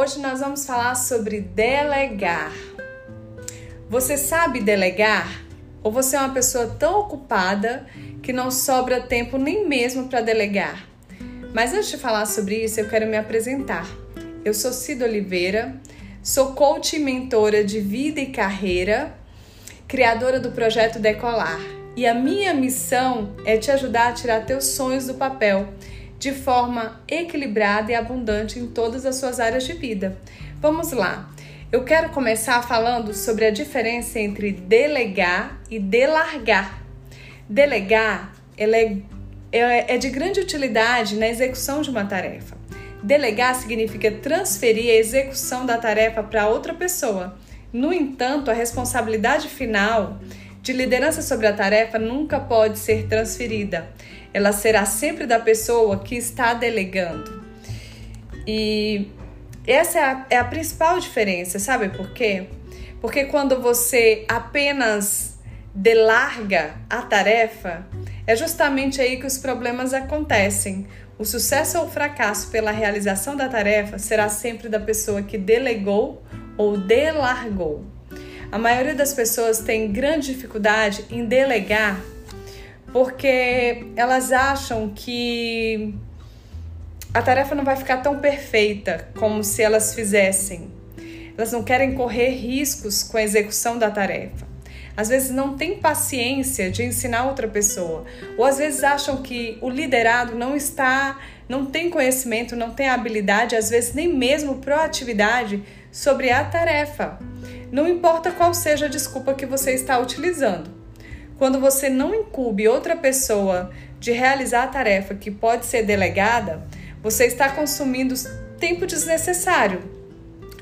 Hoje nós vamos falar sobre delegar. Você sabe delegar? Ou você é uma pessoa tão ocupada que não sobra tempo nem mesmo para delegar? Mas antes de falar sobre isso, eu quero me apresentar. Eu sou Cida Oliveira, sou coach e mentora de vida e carreira, criadora do projeto Decolar. E a minha missão é te ajudar a tirar teus sonhos do papel de forma equilibrada e abundante em todas as suas áreas de vida. Vamos lá. Eu quero começar falando sobre a diferença entre delegar e delargar. Delegar é, é, é de grande utilidade na execução de uma tarefa. Delegar significa transferir a execução da tarefa para outra pessoa. No entanto, a responsabilidade final de liderança sobre a tarefa nunca pode ser transferida ela será sempre da pessoa que está delegando. E essa é a, é a principal diferença, sabe por quê? Porque quando você apenas delarga a tarefa, é justamente aí que os problemas acontecem. O sucesso ou o fracasso pela realização da tarefa será sempre da pessoa que delegou ou delargou. A maioria das pessoas tem grande dificuldade em delegar porque elas acham que a tarefa não vai ficar tão perfeita como se elas fizessem. Elas não querem correr riscos com a execução da tarefa. Às vezes não tem paciência de ensinar outra pessoa, ou às vezes acham que o liderado não está, não tem conhecimento, não tem habilidade, às vezes nem mesmo proatividade sobre a tarefa. Não importa qual seja a desculpa que você está utilizando. Quando você não incube outra pessoa de realizar a tarefa que pode ser delegada, você está consumindo tempo desnecessário.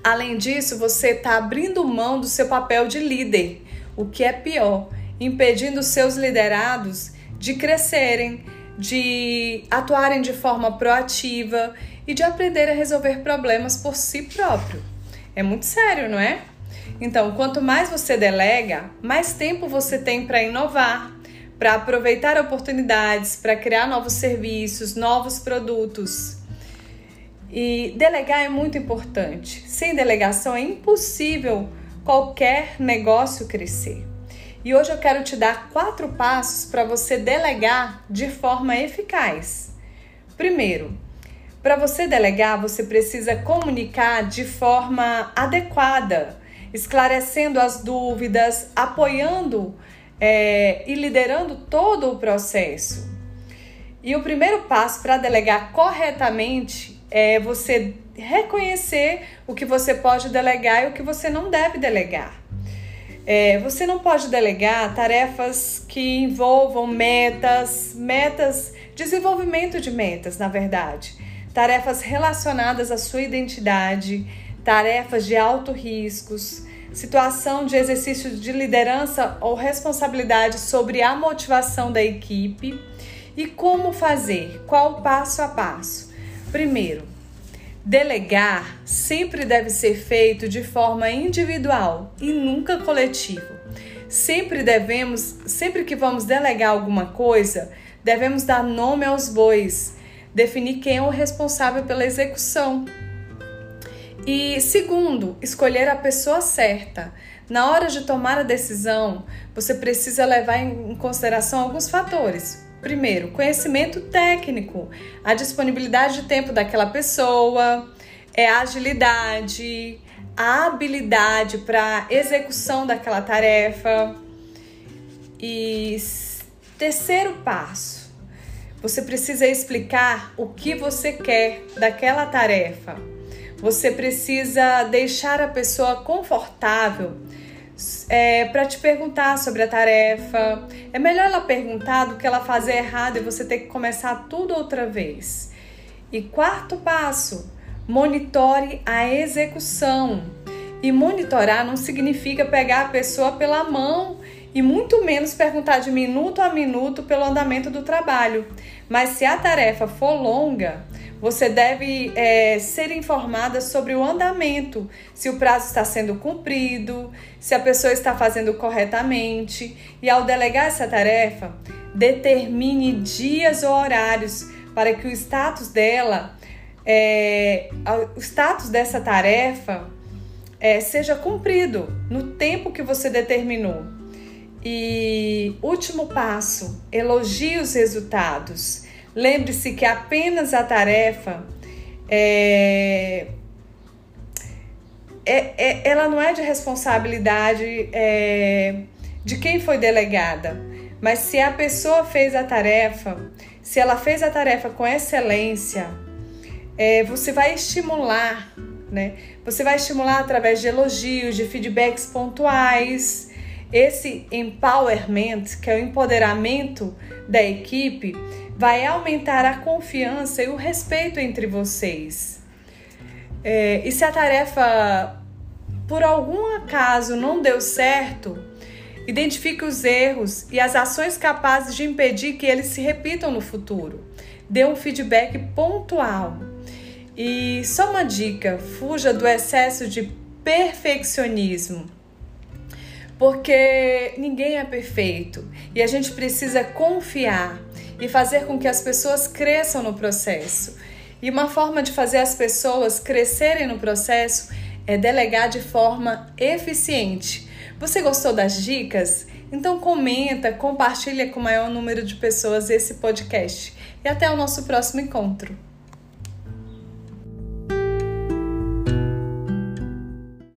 Além disso, você está abrindo mão do seu papel de líder, o que é pior, impedindo seus liderados de crescerem, de atuarem de forma proativa e de aprender a resolver problemas por si próprio. É muito sério, não é? Então, quanto mais você delega, mais tempo você tem para inovar, para aproveitar oportunidades, para criar novos serviços, novos produtos. E delegar é muito importante. Sem delegação é impossível qualquer negócio crescer. E hoje eu quero te dar quatro passos para você delegar de forma eficaz. Primeiro, para você delegar, você precisa comunicar de forma adequada esclarecendo as dúvidas, apoiando é, e liderando todo o processo. E o primeiro passo para delegar corretamente é você reconhecer o que você pode delegar e o que você não deve delegar. É, você não pode delegar tarefas que envolvam metas, metas, desenvolvimento de metas, na verdade, tarefas relacionadas à sua identidade, tarefas de alto riscos, situação de exercício de liderança ou responsabilidade sobre a motivação da equipe e como fazer, qual passo a passo. Primeiro, delegar sempre deve ser feito de forma individual e nunca coletivo. Sempre devemos, sempre que vamos delegar alguma coisa, devemos dar nome aos bois, definir quem é o responsável pela execução e segundo, escolher a pessoa certa. Na hora de tomar a decisão, você precisa levar em consideração alguns fatores. Primeiro, conhecimento técnico, a disponibilidade de tempo daquela pessoa, é a agilidade, a habilidade para execução daquela tarefa. E terceiro passo, você precisa explicar o que você quer daquela tarefa. Você precisa deixar a pessoa confortável é, para te perguntar sobre a tarefa. É melhor ela perguntar do que ela fazer errado e você ter que começar tudo outra vez. E quarto passo, monitore a execução. E monitorar não significa pegar a pessoa pela mão e muito menos perguntar de minuto a minuto pelo andamento do trabalho. Mas se a tarefa for longa, você deve é, ser informada sobre o andamento, se o prazo está sendo cumprido, se a pessoa está fazendo corretamente. E ao delegar essa tarefa, determine dias ou horários para que o status dela é, o status dessa tarefa é, seja cumprido no tempo que você determinou. E último passo: elogie os resultados. Lembre-se que apenas a tarefa é, é, é, ela não é de responsabilidade é, de quem foi delegada, mas se a pessoa fez a tarefa, se ela fez a tarefa com excelência, é, você vai estimular, né? Você vai estimular através de elogios, de feedbacks pontuais. Esse empowerment, que é o empoderamento da equipe, vai aumentar a confiança e o respeito entre vocês. É, e se a tarefa por algum acaso não deu certo, identifique os erros e as ações capazes de impedir que eles se repitam no futuro. Dê um feedback pontual. E só uma dica: fuja do excesso de perfeccionismo. Porque ninguém é perfeito e a gente precisa confiar e fazer com que as pessoas cresçam no processo. E uma forma de fazer as pessoas crescerem no processo é delegar de forma eficiente. Você gostou das dicas? Então comenta, compartilha com o maior número de pessoas esse podcast. E até o nosso próximo encontro.